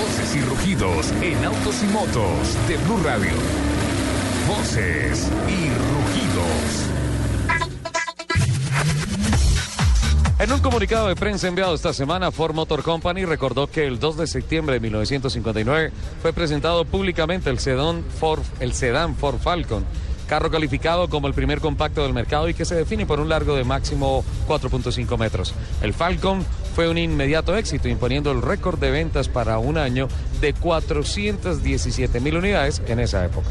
Voces y rugidos en autos y motos de Blue Radio. Voces y rugidos. En un comunicado de prensa enviado esta semana, Ford Motor Company recordó que el 2 de septiembre de 1959 fue presentado públicamente el sedán Ford, el sedán Ford Falcon, carro calificado como el primer compacto del mercado y que se define por un largo de máximo 4.5 metros. El Falcon fue un inmediato éxito, imponiendo el récord de ventas para un año de 417 mil unidades en esa época.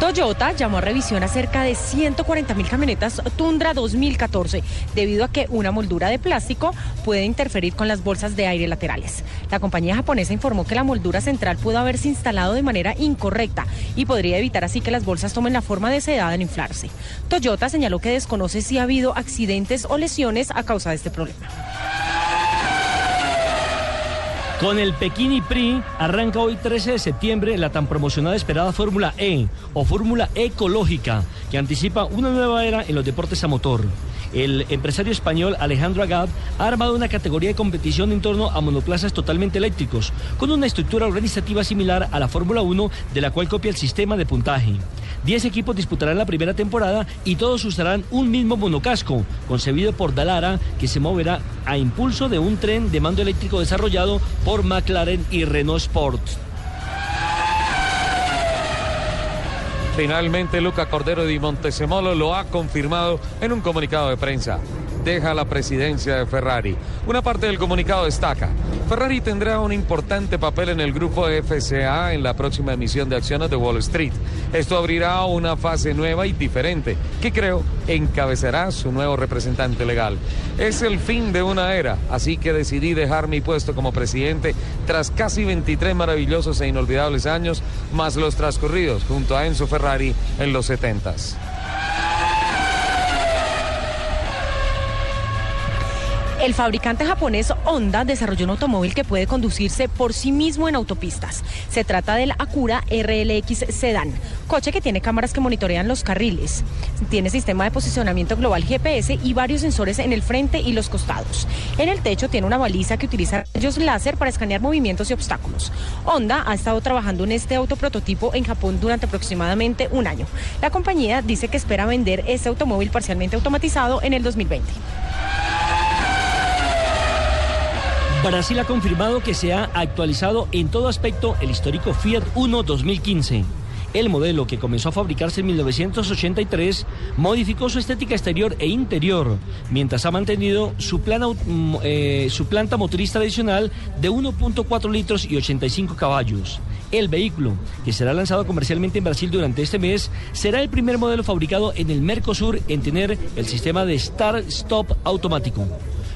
Toyota llamó a revisión a cerca de 140 mil camionetas Tundra 2014 debido a que una moldura de plástico puede interferir con las bolsas de aire laterales. La compañía japonesa informó que la moldura central pudo haberse instalado de manera incorrecta y podría evitar así que las bolsas tomen la forma deseada en inflarse. Toyota señaló que desconoce si ha habido accidentes o lesiones a causa de este problema. Con el Pekín Prix arranca hoy 13 de septiembre la tan promocionada esperada Fórmula E o Fórmula Ecológica, que anticipa una nueva era en los deportes a motor. El empresario español Alejandro Agad ha armado una categoría de competición en torno a monoplazas totalmente eléctricos, con una estructura organizativa similar a la Fórmula 1, de la cual copia el sistema de puntaje. Diez equipos disputarán la primera temporada y todos usarán un mismo monocasco, concebido por Dalara, que se moverá a impulso de un tren de mando eléctrico desarrollado por McLaren y Renault Sport. Finalmente, Luca Cordero di Montesemolo lo ha confirmado en un comunicado de prensa. Deja la presidencia de Ferrari. Una parte del comunicado destaca. Ferrari tendrá un importante papel en el grupo FCA en la próxima emisión de acciones de Wall Street. Esto abrirá una fase nueva y diferente, que creo encabezará su nuevo representante legal. Es el fin de una era, así que decidí dejar mi puesto como presidente tras casi 23 maravillosos e inolvidables años, más los transcurridos junto a Enzo Ferrari en los 70s. El fabricante japonés Honda desarrolló un automóvil que puede conducirse por sí mismo en autopistas. Se trata del Acura RLX Sedan, coche que tiene cámaras que monitorean los carriles. Tiene sistema de posicionamiento global GPS y varios sensores en el frente y los costados. En el techo tiene una baliza que utiliza rayos láser para escanear movimientos y obstáculos. Honda ha estado trabajando en este autoprototipo en Japón durante aproximadamente un año. La compañía dice que espera vender este automóvil parcialmente automatizado en el 2020. Brasil ha confirmado que se ha actualizado en todo aspecto el histórico Fiat Uno 2015. El modelo, que comenzó a fabricarse en 1983, modificó su estética exterior e interior, mientras ha mantenido su, plana, eh, planta motriz tradicional de 1.4 litros y 85 caballos. El vehículo, que será lanzado comercialmente en Brasil durante este mes, será el primer modelo fabricado en el Mercosur en tener el sistema de Start-Stop automático.